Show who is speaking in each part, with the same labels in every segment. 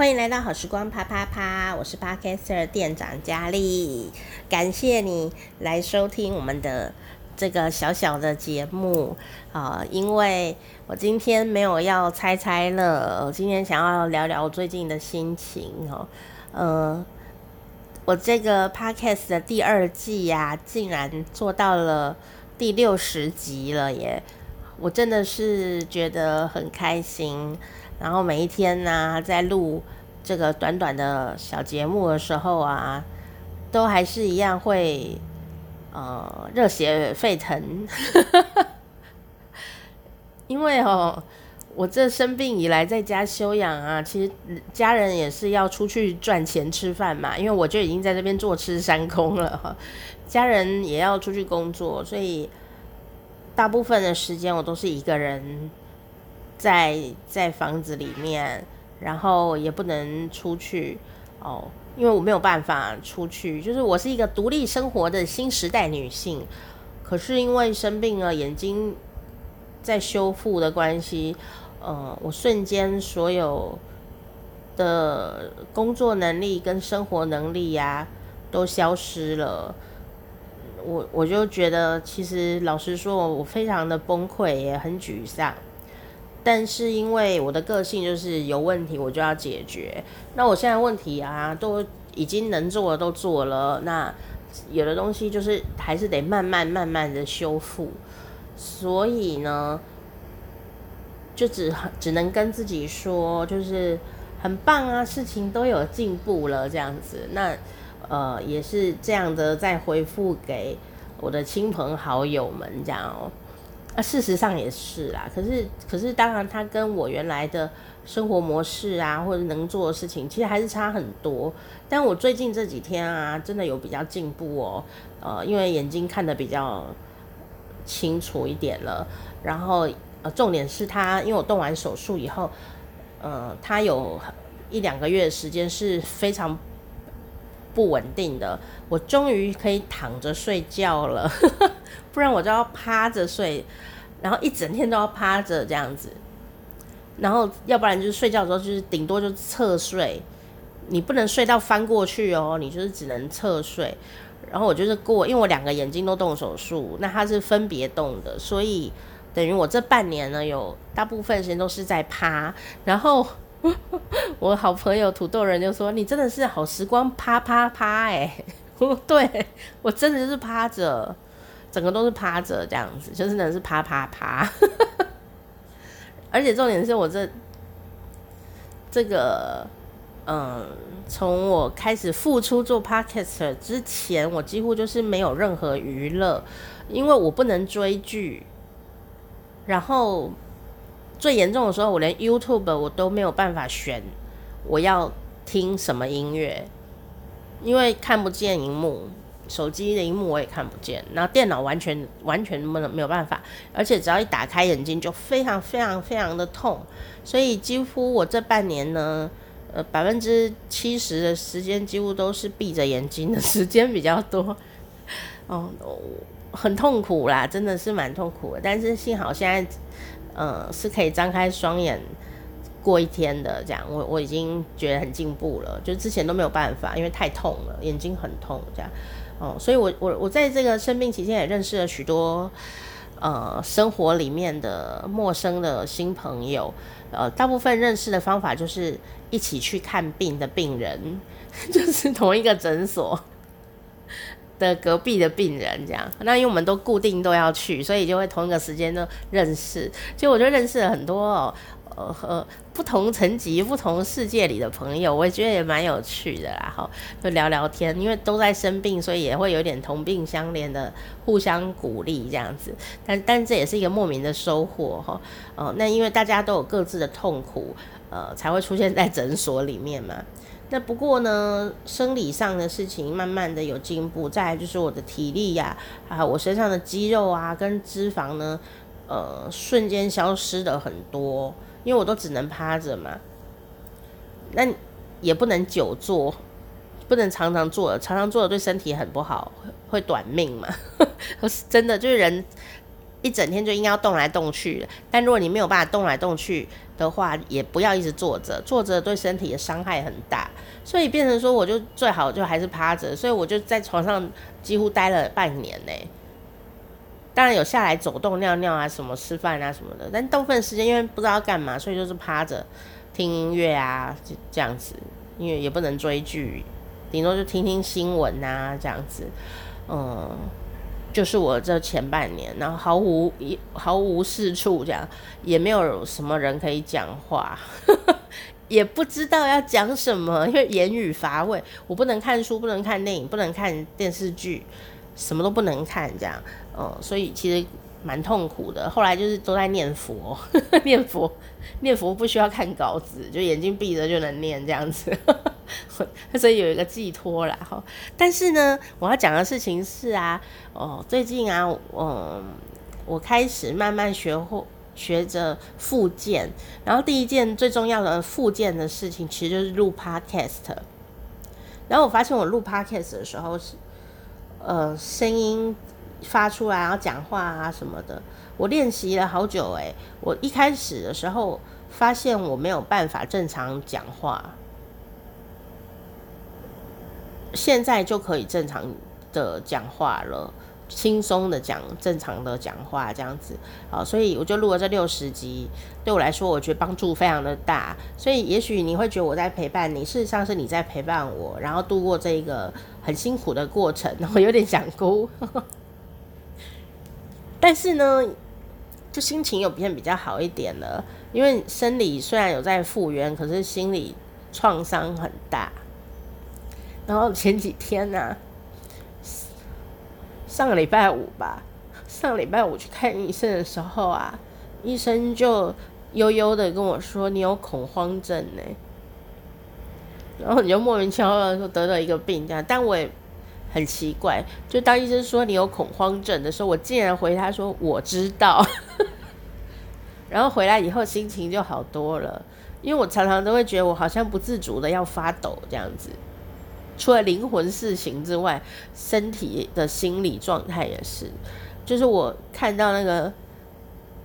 Speaker 1: 欢迎来到好时光啪啪啪，我是 Podcaster 店长佳丽，感谢你来收听我们的这个小小的节目。啊、因为我今天没有要猜猜乐，我今天想要聊聊我最近的心情哦，呃，我这个 Podcast 的第二季呀、啊，竟然做到了第六十集了耶，我真的是觉得很开心。然后每一天呢、在录这个短短的小节目的时候啊，都还是一样会呃热血沸腾，因为哦，我这生病以来在家休养啊，其实家人也是要出去赚钱吃饭嘛，因为我就已经在这边坐吃山空了，家人也要出去工作，所以大部分的时间我都是一个人。在在房子里面，然后也不能出去哦，因为我没有办法出去。就是我是一个独立生活的新时代女性，可是因为生病了，眼睛在修复的关系，呃，我瞬间所有的工作能力跟生活能力呀、都消失了。我我就觉得，其实老实说，我非常的崩溃，也很沮丧。但是因为我的个性就是有问题我就要解决，那我现在问题啊都已经能做的都做了，那有的东西就是还是得慢慢慢慢的修复，所以呢，就只只能跟自己说，就是很棒啊，事情都有进步了这样子，那呃也是这样的再回复给我的亲朋好友们这样哦。啊，事实上也是啦。可是，可是，当然，他跟我原来的生活模式啊，或者能做的事情，其实还是差很多。但我最近这几天啊，真的有比较进步哦。呃，因为眼睛看得比较清楚一点了。然后，呃，重点是他，因为我动完手术以后，呃，他有一两个月的时间是非常不稳定的。我终于可以躺着睡觉了。不然我就要趴着睡，然后一整天都要趴着这样子，然后要不然就是睡觉的时候就是顶多就侧睡，你不能睡到翻过去哦，你就是只能侧睡。然后我就是过，因为我两个眼睛都动手术，那它是分别动的，所以等于我这半年呢，有大部分时间都是在趴。然后 我好朋友土豆人就说：“你真的是好时光趴趴趴欸！” 哎，对，我真的是趴着。整个都是趴着这样子，就是真的是趴趴趴，而且重点是我这这个，嗯，从我开始复出做 Podcaster 之前，我几乎就是没有任何娱乐，因为我不能追剧，然后最严重的时候，我连 YouTube 我都没有办法选我要听什么音乐，因为看不见荧幕。手机的荧幕我也看不见，然后电脑完全完全没没有办法，而且只要一打开眼睛就非常非常非常的痛，所以几乎我这半年呢，呃百分之七十的时间几乎都是闭着眼睛的时间比较多，哦，很痛苦啦，真的是蛮痛苦的，但是幸好现在，呃是可以张开双眼过一天的，这样我我已经觉得很进步了，就之前都没有办法，因为太痛了，眼睛很痛这样。哦，所以我我我在这个生病期间也认识了许多呃生活里面的陌生的新朋友，呃，大部分认识的方法就是一起去看病的病人，就是同一个诊所的隔壁的病人这样。那因为我们都固定都要去，所以就会同一个时间都认识，就我就认识了很多哦。呃不同层级、不同世界里的朋友，我也觉得也蛮有趣的啦。哈，就聊聊天，因为都在生病，所以也会有点同病相怜的互相鼓励这样子。但但这也是一个莫名的收获哈。哦，那因为大家都有各自的痛苦，呃，才会出现在诊所里面嘛。那不过呢，生理上的事情慢慢的有进步。再来就是我的体力呀，啊，我身上的肌肉啊跟脂肪呢，呃，瞬间消失的很多。因为我都只能趴着嘛，那也不能久坐，不能常常坐，常常坐的对身体很不好，会短命嘛。是真的，就是人一整天就应该要动来动去的，但如果你没有办法动来动去的话，也不要一直坐着，坐着对身体的伤害很大，所以变成说我就最好就还是趴着，所以我就在床上几乎待了半年呢。当然有下来走动、尿尿啊，什么吃饭啊什么的，但大部分时间因为不知道干嘛，所以就是趴着听音乐啊，就这样子，因为也不能追剧，顶多就听听新闻啊这样子，嗯。就是我这前半年，然后毫无一毫无事处，这样也没有什么人可以讲话，也不知道要讲什么，因为言语乏味。我不能看书，不能看电影，不能看电视剧，什么都不能看，这样，嗯，所以其实蛮痛苦的。后来就是都在念佛，念佛，念佛不需要看稿子，就眼睛闭着就能念这样子。所以有一个寄托啦，哈。但是呢，我要讲的事情是啊，哦，最近啊，嗯，我开始慢慢学会学着复健，然后第一件最重要的复健的事情，其实就是录 podcast。然后我发现我录 podcast 的时候是，呃，声音发出来，然后讲话啊什么的，我练习了好久诶，我一开始的时候发现我没有办法正常讲话。现在就可以正常的讲话了，轻松的讲正常的讲话这样子，好，所以我就录了这六十集，对我来说，我觉得帮助非常的大。所以也许你会觉得我在陪伴你，事实上是你在陪伴我，然后度过这一个很辛苦的过程。我 有点想哭，但是呢，就心情有变比较好一点了，因为生理虽然有在复原，可是心理创伤很大。然后前几天呢、上个礼拜五吧，上个礼拜五去看医生的时候啊，医生就悠悠的跟我说：“你有恐慌症呢。”然后你就莫名其妙的说得了一个病这样，但我也很奇怪，就当医生说你有恐慌症的时候，我竟然回他说：“我知道。”然后回来以后心情就好多了，因为我常常都会觉得我好像不自主的要发抖这样子。除了灵魂事情之外，身体的心理状态也是。就是我看到那个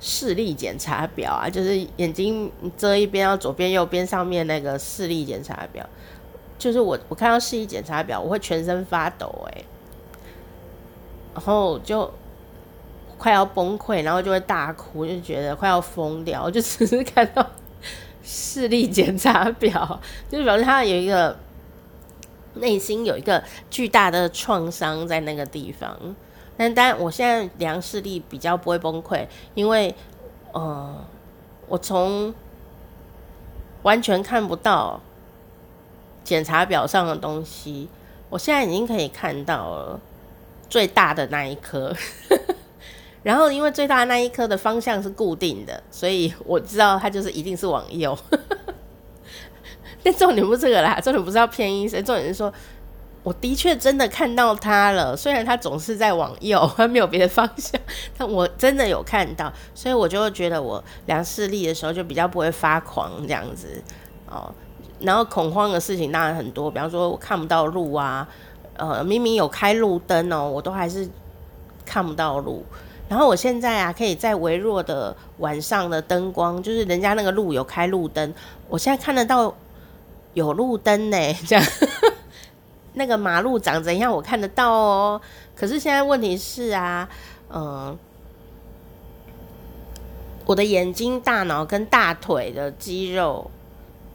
Speaker 1: 视力检查表啊，就是眼睛遮一边，要左边、右边上面那个视力检查表，就是我我看到视力检查表，我会全身发抖哎、然后就快要崩溃，然后就会大哭，就觉得快要疯掉。就只是看到视力检查表，就是表示他有一个。内心有一个巨大的创伤在那个地方，但当然我现在量视力比较不会崩溃，因为，呃，我从完全看不到检查表上的东西，我现在已经可以看到了最大的那一颗，然后因为最大的那一颗的方向是固定的，所以我知道它就是一定是往右。但重点不是这个啦，重点不是要骗医生，重点是说，我的确真的看到他了。虽然他总是在往右，他没有别的方向，但我真的有看到，所以我就觉得我量视力的时候就比较不会发狂这样子哦。然后恐慌的事情当然很多，比方说我看不到路啊，呃，明明有开路灯哦，我都还是看不到路。然后我现在啊，可以在微弱的晚上的灯光，就是人家那个路有开路灯，我现在看得到。有路灯呢，这样那个马路长怎样，我看得到哦。可是现在问题是啊，嗯，我的眼睛、大脑跟大腿的肌肉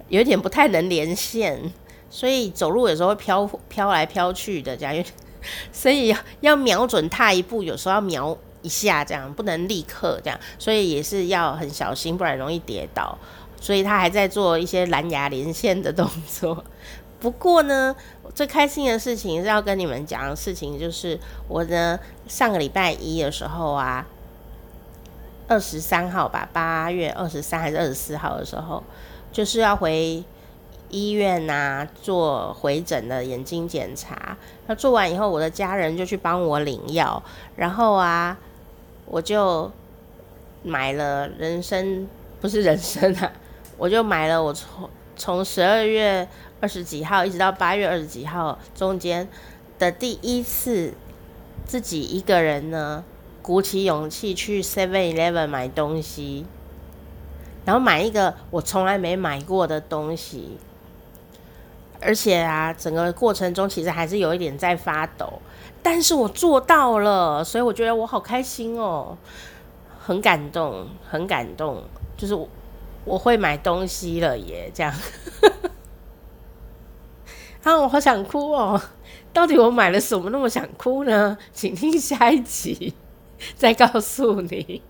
Speaker 1: 有点不太能连线，所以走路有时候会飘飘来飘去的，这样。所以要瞄准踏一步，有时候要瞄一下，这样不能立刻这样，所以也是要很小心，不然容易跌倒。所以他还在做一些蓝牙连线的动作。不过呢，最开心的事情是要跟你们讲的事情，就是我呢上个礼拜一的时候啊，二十三号吧，八月二十三还是二十四号的时候，就是要回医院呐做回诊的眼睛检查。那做完以后，我的家人就去帮我领药，然后啊，我就买了人参，不是人参啊。我就买了，我从从十二月二十几号一直到八月二十几号中间的第一次自己一个人呢，鼓起勇气去 Seven Eleven 买东西。然后买一个我从来没买过的东西，而且啊，整个过程中其实还是有一点在发抖，但是我做到了，所以我觉得我好开心哦，很感动，很感动，就是我我会买东西了耶，这样，啊，我好想哭哦，到底我买了什么那么想哭呢？请听下一集再告诉你。